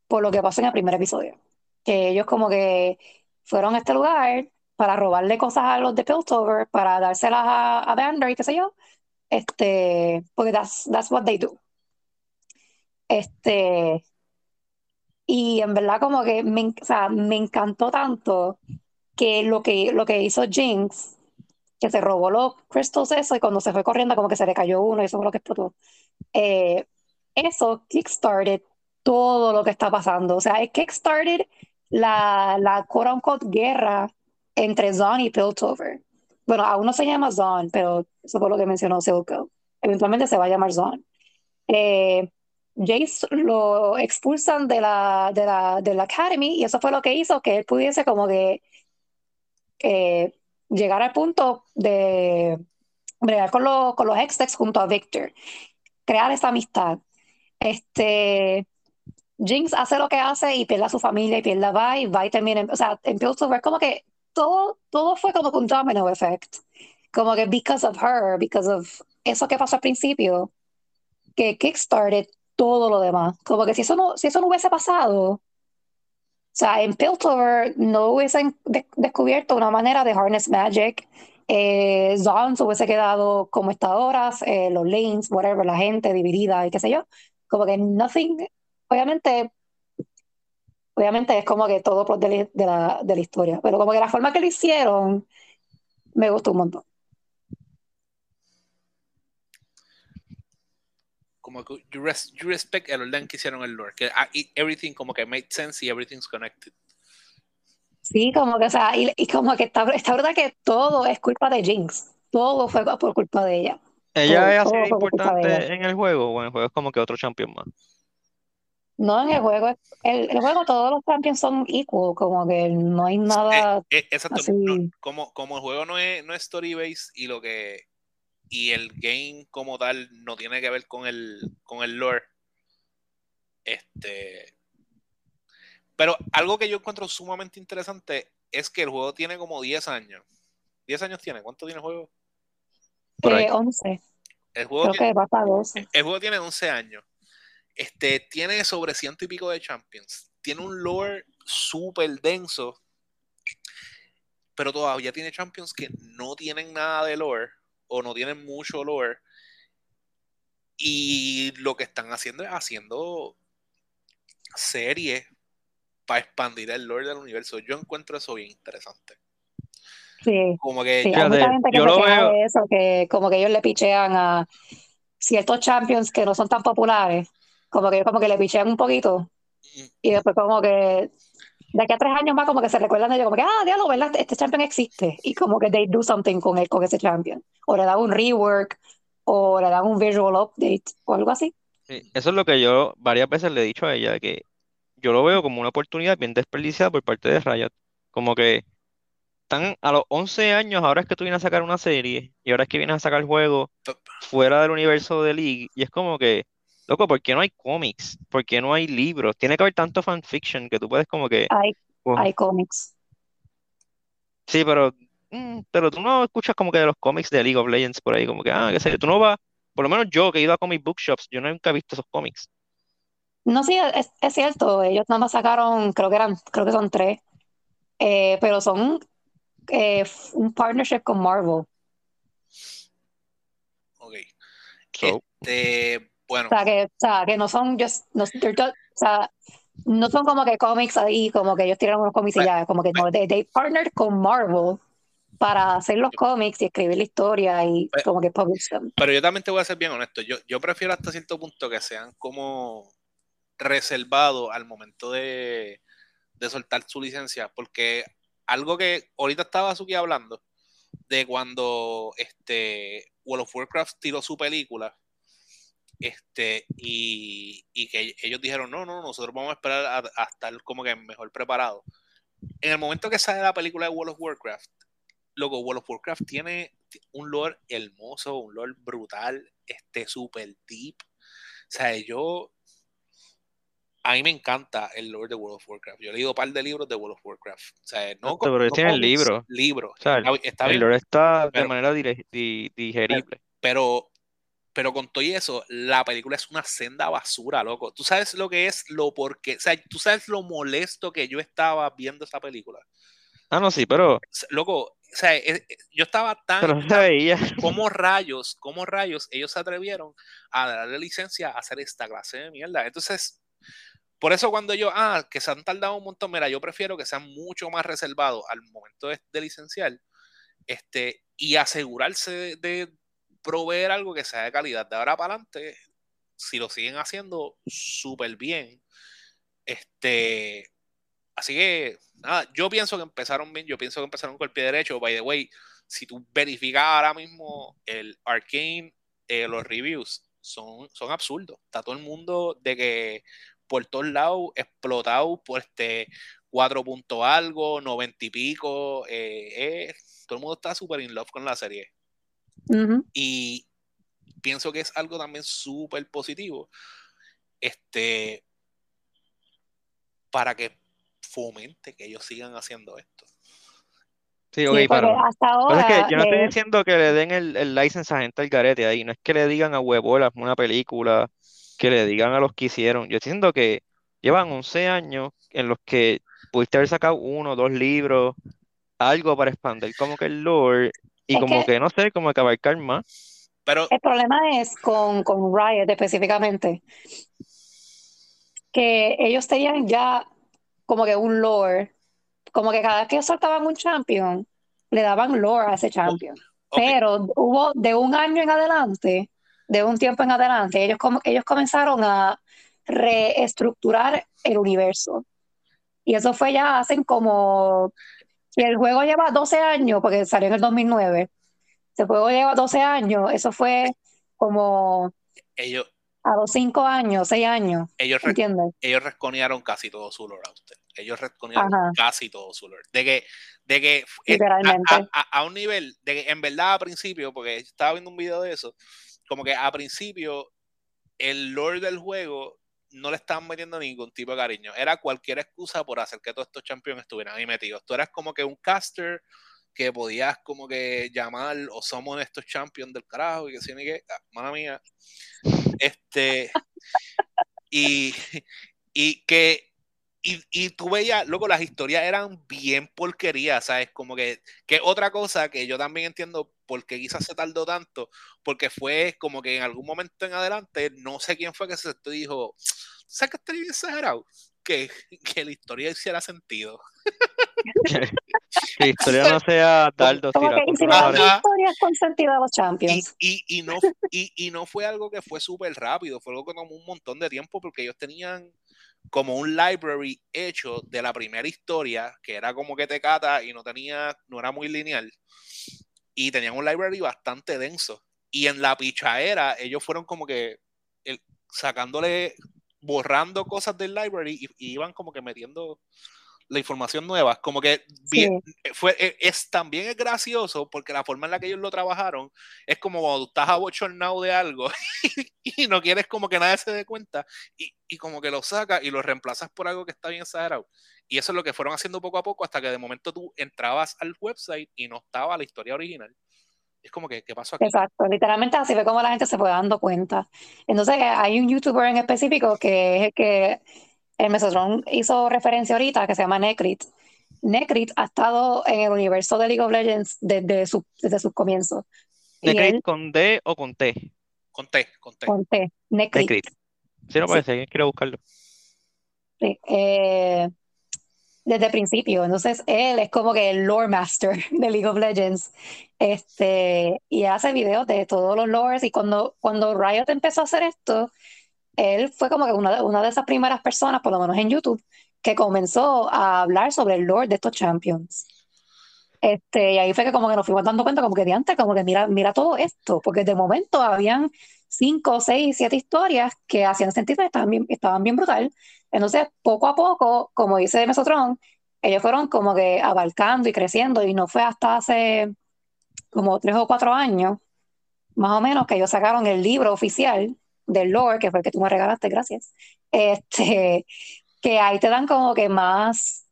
por lo que pasó en el primer episodio. Que ellos como que fueron a este lugar para robarle cosas a los de Piltover, para dárselas a, a Vander y qué sé yo, Este, porque that's, that's what they do. Este, y en verdad como que me, o sea, me encantó tanto que lo que, lo que hizo Jinx, que se robó los crystals eso y cuando se fue corriendo como que se le cayó uno y eso fue lo que explotó. Eh, eso kickstarted todo lo que está pasando. O sea, es kickstarted la, la quote unquote guerra entre Zon y Piltover. Bueno, aún no se llama Zon, pero eso fue lo que mencionó Silco. Eventualmente se va a llamar Zon. Eh, Jace lo expulsan de la, de la, de la Academy y eso fue lo que hizo que él pudiese como que eh, llegar al punto de bregar con, los con los ex junto a Victor, crear esa amistad. Este, Jinx hace lo que hace y pierde a su familia y pierde a Vi, Vi también, o sea, en Piltover como que todo, todo fue como un domino effect, como que because of her, because of eso que pasó al principio, que kickstarted todo lo demás, como que si eso no, si eso no hubiese pasado, o sea, en Piltover no hubiesen descubierto una manera de harness magic, eh, Zon se hubiese quedado como está ahora, eh, los lanes, whatever, la gente dividida y qué sé yo, como que nothing, obviamente, obviamente es como que todo de, de, la, de la historia, pero como que la forma que lo hicieron me gustó un montón. Como que you, res, you respect el orden que hicieron el lore, que ah, everything como que made sense y everything's connected. Sí, como que, o sea, y, y como que está, está verdad que todo es culpa de Jinx. Todo fue por culpa de ella. ¿Ella es importante en el juego o en el juego es como que otro champion más? No, en el juego, el, el juego todos los champions son equal, como que no hay nada eh, eh, exacto, como, como el juego no es, no es story based y lo que y el game como tal no tiene que ver con el con el lore. Este pero algo que yo encuentro sumamente interesante es que el juego tiene como 10 años. ¿10 años tiene? ¿Cuánto tiene el juego? Eh, 11. El juego, tiene, va para 12. el juego tiene 11 años. Este, tiene sobre ciento y pico de champions. Tiene un lore súper denso. Pero todavía tiene champions que no tienen nada de lore. O no tienen mucho lore. Y lo que están haciendo es haciendo series para expandir el lore del universo. Yo encuentro eso bien interesante. Sí. Como que, sí, hay mucha gente que yo lo veo. De eso, que como que ellos le pichean a ciertos champions que no son tan populares, como que ellos como que le pichean un poquito mm. y después como que de aquí a tres años más como que se recuerdan de ellos como que, ah, diablo, ¿verdad? Este champion existe y como que they do something con él, con ese champion. O le dan un rework o le dan un visual update o algo así. Sí, eso es lo que yo varias veces le he dicho a ella, que yo lo veo como una oportunidad bien desperdiciada por parte de Riot. Como que están a los 11 años, ahora es que tú vienes a sacar una serie y ahora es que vienes a sacar juegos fuera del universo de League y es como que, loco, ¿por qué no hay cómics? ¿Por qué no hay libros? Tiene que haber tanto fanfiction que tú puedes como que... Hay, hay cómics. Sí, pero, mm, pero tú no escuchas como que de los cómics de League of Legends por ahí, como que, ah, qué sé tú no vas, por lo menos yo que he ido a comic bookshops, yo nunca he visto esos cómics. No, sí, es, es cierto, ellos nada más sacaron, creo que eran, creo que son tres, eh, pero son eh, un partnership con Marvel. Ok. Este, bueno. O sea, que, o sea, que no son just, no, o sea, no son como que cómics ahí, como que ellos tiran unos cómics y ya, como que no, they, they partnered con Marvel para hacer los cómics y escribir la historia y como que publish them. Pero yo también te voy a ser bien honesto, yo, yo prefiero hasta cierto punto que sean como reservados al momento de, de soltar su licencia, porque algo que ahorita estaba Suki hablando de cuando este World of Warcraft tiró su película este y, que ellos dijeron no no nosotros vamos a esperar a, estar como que mejor preparado en el momento que sale la película de World of Warcraft luego World of Warcraft tiene un lore hermoso un lore brutal este super deep o sea yo a mí me encanta el lore de World of Warcraft. Yo he leído un par de libros de World of Warcraft. O sea, no, pero no tiene el libro. Libro. está, el lore está de manera digerible. Pero, pero con todo eso, la película es una senda basura, loco. Tú sabes lo que es lo porque, o sea, tú sabes lo molesto que yo estaba viendo esa película. Ah, no, sí, pero. Loco, o sea, eh, eh, yo estaba tan, Pero tan- veía. ¿Cómo rayos, cómo rayos ellos se atrevieron a darle licencia a hacer esta clase de mierda? Entonces, por eso cuando yo, ah, que se han tardado un montón, mira, yo prefiero que sean mucho más reservados al momento de, de licenciar este, y asegurarse de, de proveer algo que sea de calidad. De ahora para adelante, si lo siguen haciendo súper bien, este, así que, nada, yo pienso que empezaron bien, yo pienso que empezaron con el pie derecho, by the way, si tú verificas ahora mismo el Arcane, eh, los reviews son, son absurdos. Está todo el mundo de que por todos lados explotado por este 4 punto algo, 90 y pico. eh, eh, todo el mundo está súper in love con la serie. Y pienso que es algo también súper positivo. Este. Para que fomente que ellos sigan haciendo esto. Sí, ok, Sí, porque pero. hasta ahora es que yo no estoy eh, diciendo que le den el, el license a gente al garete ahí, no es que le digan a Huevola una película, que le digan a los que hicieron. Yo estoy diciendo que llevan 11 años en los que pudiste haber sacado uno, dos libros, algo para expandir como que el lore y Es como que- que, no sé, como que abarcar más. Pero el problema es con, con Riot específicamente, que ellos tenían ya como que un lore, como que cada vez que ellos soltaban un champion, le daban lore a ese champion. Pero hubo de un año en adelante, de un tiempo en adelante, ellos, como, ellos comenzaron a reestructurar el universo. Y eso fue ya hacen como, si el juego lleva 12 años, porque salió en el 2009, si el juego lleva 12 años, eso fue como ellos, a los 5 años, 6 años, ellos, ¿entiendes? ellos resconearon casi todo su lore a usted. Ellos resconearon Ajá. casi todo su lore. De que, de que eh, a, Literalmente. a- a- a un nivel, de que en verdad a principio, porque estaba viendo un video de eso, como que a principio el lore del juego no le estaban metiendo ningún tipo de cariño. Era cualquier excusa por hacer que todos estos champions estuvieran ahí metidos. Tú eras como que un caster que podías como que llamar o somos estos champions del carajo y que ni que, ah, mala mía. Este, [laughs] y, y que, y, y tú veías, luego las historias eran bien porquerías, ¿sabes? Como que, que otra cosa que yo también entiendo por qué quizás se tardó tanto, porque fue como que en algún momento en adelante, no sé quién fue que se y dijo, ¿sabes que estaría bien exagerado? Que, que la historia hiciera sentido. Que la historia no sea Ajá. pared. historias con sentido a los Y, champions. y, y, no, y, y no fue algo que fue súper rápido, fue algo que tomó un montón de tiempo porque ellos tenían como un library hecho de la primera historia, que era como que te cata y no tenía, no era muy lineal. Y tenían un library bastante denso. Y en la pichaera, ellos fueron como que el- sacándole, borrando cosas del library y, y iban como que metiendo la información nueva. Como que bien, fue, e- es, también es gracioso porque la forma en la que ellos lo trabajaron es como cuando estás abochornado de algo [laughs] y no quieres como que nadie se dé cuenta y, y como que lo sacas y lo reemplazas por algo que está bien exagerado. Y eso es lo que fueron haciendo poco a poco hasta que de momento tú entrabas al website y no estaba la historia original. Es como que, ¿qué pasó aquí? Exacto, literalmente así fue como la gente se fue dando cuenta. Entonces hay un youtuber en específico que es el que el Mesotron hizo referencia ahorita, que se llama Necrit. Necrit ha estado en el universo de League of Legends desde, su, desde sus comienzos. ¿Necrit él, con D o con T? Conté, conté. con T, Necrit. Necrit. Si no Sí. parece, alguien quiere buscarlo. Sí, eh, desde el principio. Entonces, él es como que el lore master [laughs] de League of Legends. Este, y hace videos de todos los lores. Y cuando, cuando Riot empezó a hacer esto, él fue como que una, de- una de esas primeras personas, por lo menos en YouTube, que comenzó a hablar sobre el lore de estos champions. Este, y ahí fue que como que nos fuimos dando cuenta, como que de antes, como que mira, mira todo esto, porque de momento habían cinco, seis, siete historias que hacían sentido estaban bien, estaban bien brutal. Entonces, poco a poco, como dice Mesotron, ellos fueron como que abarcando y creciendo y no fue hasta hace como tres o cuatro años, más o menos, que ellos sacaron el libro oficial del lore, que fue el que tú me regalaste, gracias. Este, [laughs] que ahí te dan como que más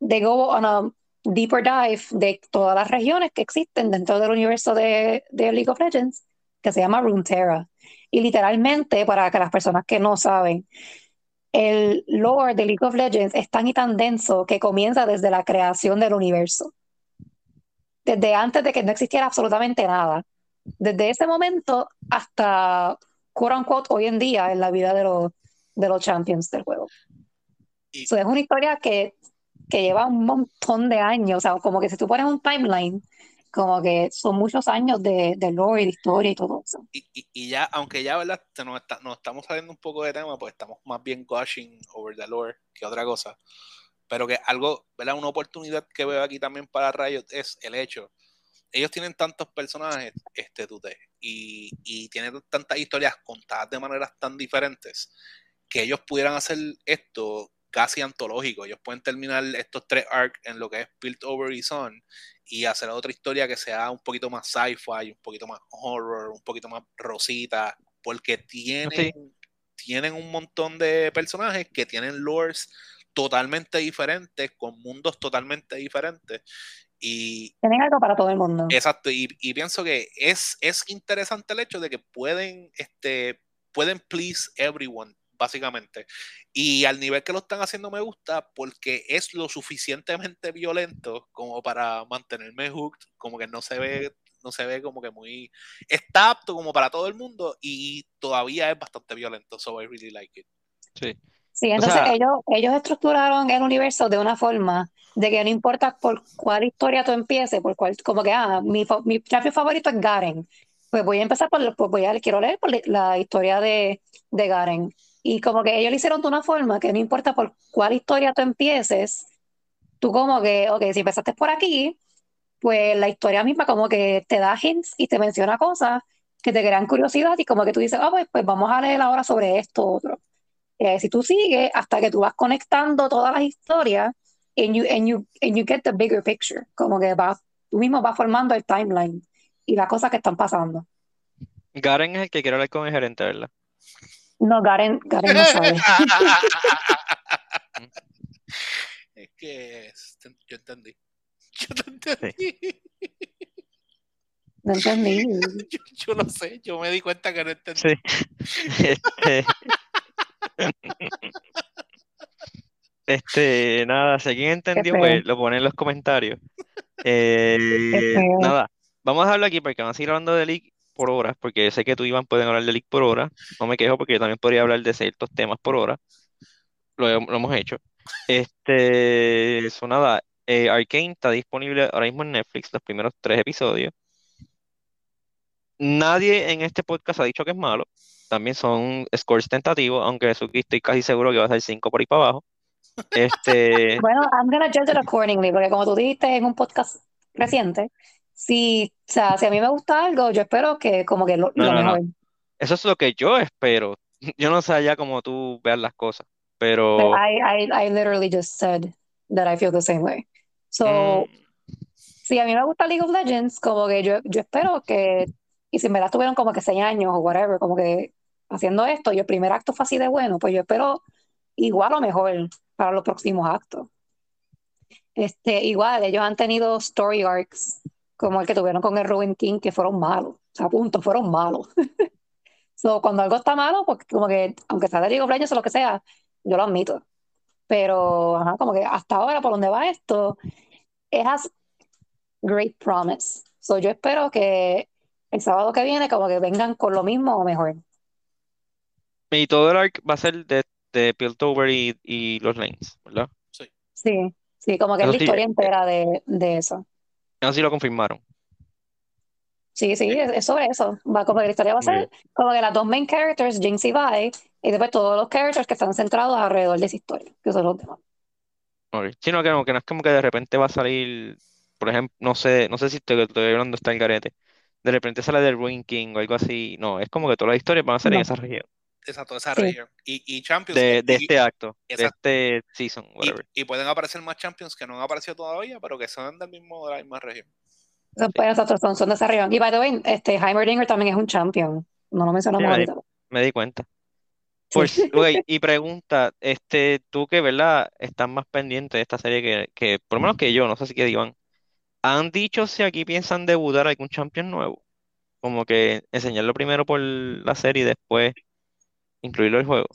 de go on a deeper dive de todas las regiones que existen dentro del universo de, de League of Legends, que se llama Runeterra. Y literalmente, para que las personas que no saben, el lore de League of Legends es tan y tan denso que comienza desde la creación del universo. desde antes de que no existiera absolutamente nada. Desde ese momento hasta, quote unquote, hoy en día en la vida de los, de los champions del juego. Y- So, es una historia que, que lleva un montón de años, o sea, como que si tú pones un timeline, como que son muchos años de, de lore de historia y todo eso. Y, y- y ya, aunque ya, ¿verdad? Nos, está- nos estamos saliendo un poco de tema, pues estamos más bien gushing over the lore que otra cosa. Pero que algo, ¿verdad? Una oportunidad que veo aquí también para Riot es el hecho. Ellos tienen tantos personajes, este Tute, y, y tienen tantas historias contadas de maneras tan diferentes que ellos pudieran hacer esto casi antológico. Ellos pueden terminar estos tres arcs en lo que es Piltover y Sun y hacer otra historia que sea un poquito más sci-fi, un poquito más horror, un poquito más rosita, porque tienen, Sí. tienen un montón de personajes que tienen lores totalmente diferentes, con mundos totalmente diferentes. Y Tienen algo para todo el mundo. exacto, y, y pienso que es, es interesante el hecho de que pueden, este, pueden please everyone, básicamente. Y al nivel que lo están haciendo me gusta porque es lo suficientemente violento como para mantenerme hooked, como que no se ve, no se ve como que muy está apto como para todo el mundo y todavía es bastante violento, so I really like it. Sí. Sí, entonces sea- ellos, ellos estructuraron el universo de una forma de que no importa por cuál historia tú empieces, por cuál, como que, ah, mi, mi champion favorito es Garen. Pues voy a empezar por, pues voy a, quiero leer por la historia de, de Garen. Y como que ellos lo hicieron de una forma que no importa por cuál historia tú empieces, tú como que, ok, si empezaste por aquí, pues la historia misma como que te da hints y te menciona cosas que te crean curiosidad y como que tú dices, ah, pues, pues vamos a leer ahora sobre esto otro. Si tú sigues hasta que tú vas conectando todas las historias and you, and you, and you get the bigger picture, como que vas, tú mismo vas formando el timeline y las cosas que están pasando. Garen es el que quiere hablar con el gerente, ¿verdad? No, Garen, Garen no sabe. [laughs] es que es- yo entendí. Yo te entendí. No entendí. [laughs] Yo, yo lo sé, yo me di cuenta que no entendí. Sí. Este, este, nada, si alguien entendió, pues lo pone en los comentarios. [laughs] Eh, nada, vamos a dejarlo aquí porque van a seguir hablando de League por horas, porque sé que tú, Iván, pueden hablar de League por horas. No me quejo porque yo también podría hablar de ciertos temas por hora. Lo, lo hemos hecho. Este, eso nada, eh, Arcane está disponible ahora mismo en Netflix, los primeros tres episodios. Nadie en este podcast ha dicho que es malo. También son scores tentativos, aunque Suki estoy casi seguro que va a ser 5 por ahí para abajo. Este, [laughs] Bueno, I'm gonna judge it accordingly, porque como tú dijiste en un podcast reciente, si, o sea, si a mí me gusta algo, yo espero que como que lo, No, lo no, no. mejor. eso es lo que yo espero. [laughs] Yo no sé allá cómo tú veas las cosas, But pero I, I, I literally just said that I feel the same way. So, mm, si a mí me gusta League of Legends, como que yo, yo espero que, y si en verdad tuvieron como que seis años o whatever, como que haciendo esto y el primer acto fue así de bueno, pues yo espero igual o mejor para los próximos actos. Este, igual, ellos han tenido story arcs como el que tuvieron con el Ruin King, que fueron malos, o sea, punto, fueron malos. [laughs] So, cuando algo está malo, pues como que, aunque sea de League of Legends o lo que sea, yo lo admito. Pero, ajá, como que hasta ahora, por donde va esto, it has great promise. So, yo espero que el sábado que viene, como que vengan con lo mismo o mejor. y todo el arc va a ser de, de Piltover y, y los lanes, ¿verdad? Sí, sí, como que es la sí, historia eh, entera de, de eso. Así lo confirmaron. Sí, sí, es, es sobre eso. Va como que la historia va a ser como que las dos main characters, Jinx y Vi, y después todos los characters que están centrados alrededor de esa historia, que son los demás. Ok. Sí, no, que no, que no es como que de repente va a salir, por ejemplo, no sé, no sé si te, estoy hablando está el garete. De repente sale del Ruin King o algo así. No, es como que todas las historias van a ser en esa región. Exacto, esa Sí. región. Y, y Champions. De, de y- este acto, de este season, y, whatever. y pueden aparecer más Champions que no han aparecido todavía, pero que son del mismo, de la misma región. Son, pues, exacto, son, son de esa región. Y by the way, este, Heimerdinger también es un champion. No lo mencionamos Sí, me di- ahorita. Me di cuenta. Pues, [laughs] ok, y pregunta, este, tú que, ¿verdad? Estás más pendiente de esta serie que, que, por lo menos que yo, no sé si que Iván. ¿Han dicho si aquí piensan debutar algún champion nuevo? Como que enseñarlo primero por la serie y después incluirlo al juego.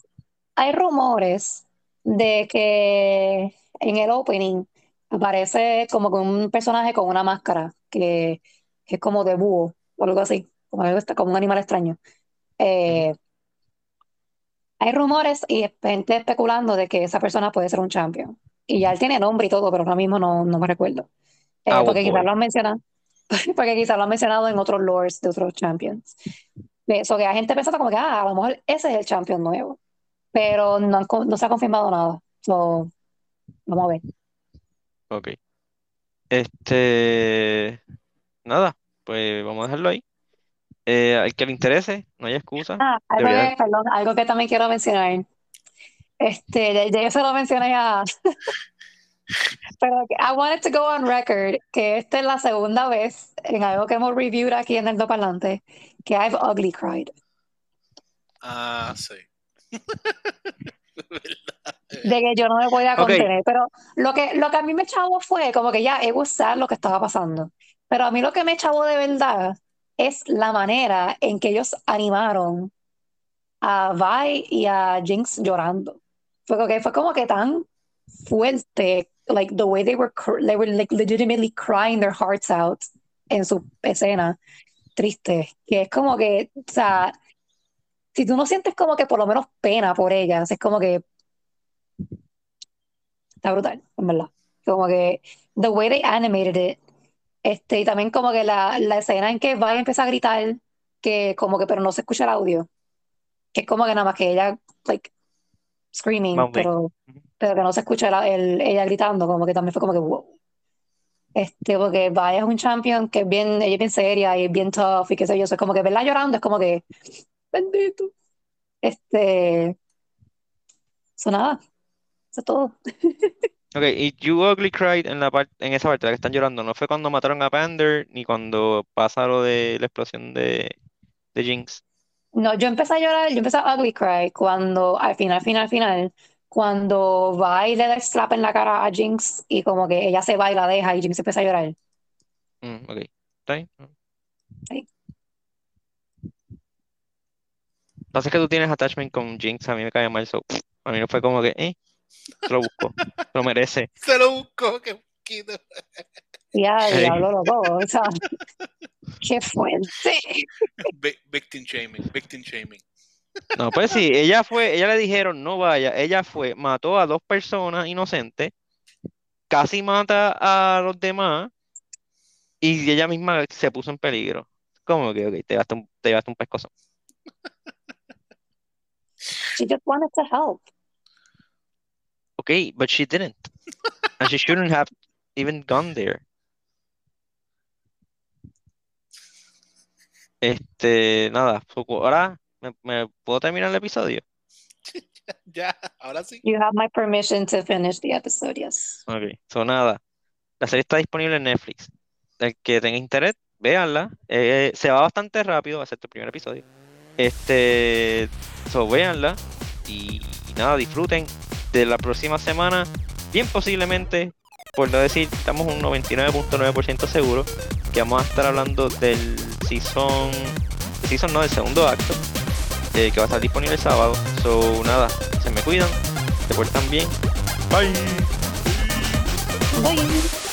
Hay rumores de que en el opening aparece como con un personaje con una máscara que, que es como de búho o algo así, como, algo, como un animal extraño. Eh, hay rumores y gente especulando de que esa persona puede ser un champion. Y ya él tiene nombre y todo, pero ahora mismo no, no me recuerdo. Eh, Ah, porque quizás lo han mencionado, [laughs] porque quizás lo han mencionado en otros lores de otros champions. Eso que hay gente pensando como que ah, a lo mejor ese es el champion nuevo. Pero no, han no se ha confirmado nada. So, vamos a ver. Ok. Este. Nada, pues vamos a dejarlo ahí. Eh, al que le interese, no hay excusa. Ah, algo que, perdón, algo que también quiero mencionar. Este, ya, ya yo se lo mencioné a. Pero I wanted to go on record que esta es la segunda vez en algo que hemos reviewed aquí en el Do Parlante que I've ugly cried. Ah, sí. [laughs] De que yo no me podía Ok. contener. Pero lo que, lo que a mí me chavó fue como que ya, was sad lo que estaba pasando. Pero a mí lo que me chavó de verdad es la manera en que ellos animaron a Vi y a Jinx llorando. Fue, que- fue como que tan fuerte, like the way they were, cr- they were like legitimately crying their hearts out en su escena triste, que es como que, o sea, si tú no sientes como que por lo menos pena por ellas, es como que está brutal, en verdad. Como que the way they animated it, este, y también como que la, la escena en que Vi empieza a gritar, que como que pero no se escucha el audio, que es como que nada más que ella, like, screaming, bien. pero, pero que no se escucha la- el- ella gritando, como que también fue como que wow. Este, porque Vi es un champion que es bien, ella es bien seria y es bien tough y qué sé yo, eso es como que verla llorando es como que, bendito. Este, eso nada, eso es todo. [laughs] Ok, y You Ugly Cried en la parte, en esa parte, la que están llorando, no fue cuando mataron a Pander, ni cuando pasa lo de la explosión de, de Jinx. No, yo empecé a llorar, yo empecé a ugly cry cuando, al final, final, final, cuando va y le da el slap en la cara a Jinx y como que ella se va y la deja y Jinx empieza a llorar. Mm, ok, ¿está bien? Sí. Entonces que tú tienes attachment con Jinx, a mí me cae mal, so, a mí no fue como que, eh, se lo busco, lo merece. [laughs] Se lo buscó, que poquito. Ya, [laughs] Sí. diablo loco, o sea, qué fuerte. Vi- Victim shaming, victim shaming. No, pues sí, ella fue, ella le dijeron, no vaya, ella fue, mató a dos personas inocentes, casi mata a los demás, y ella misma se puso en peligro. ¿Cómo que, ok, te llevaste un, te llevaste un pescozo? She just wanted to help. Ok, but she didn't. And she shouldn't have even gone there. Este, nada, ahora me, me puedo terminar el episodio. [laughs] Ya, ahora sí. You have my permission to finish the episode, yes. Ok, so nada. La serie está disponible en Netflix. El que tenga interés, véanla. Eh, se va bastante rápido, va a ser tu primer episodio. Este, so véanla y, y nada, disfruten de la próxima semana. Bien posiblemente, por no decir, estamos un 99.9% seguro que vamos a estar hablando del season, season no, del segundo acto, eh, que va a estar disponible el sábado. So nada, se me cuidan, se portan bien. Bye. Bye.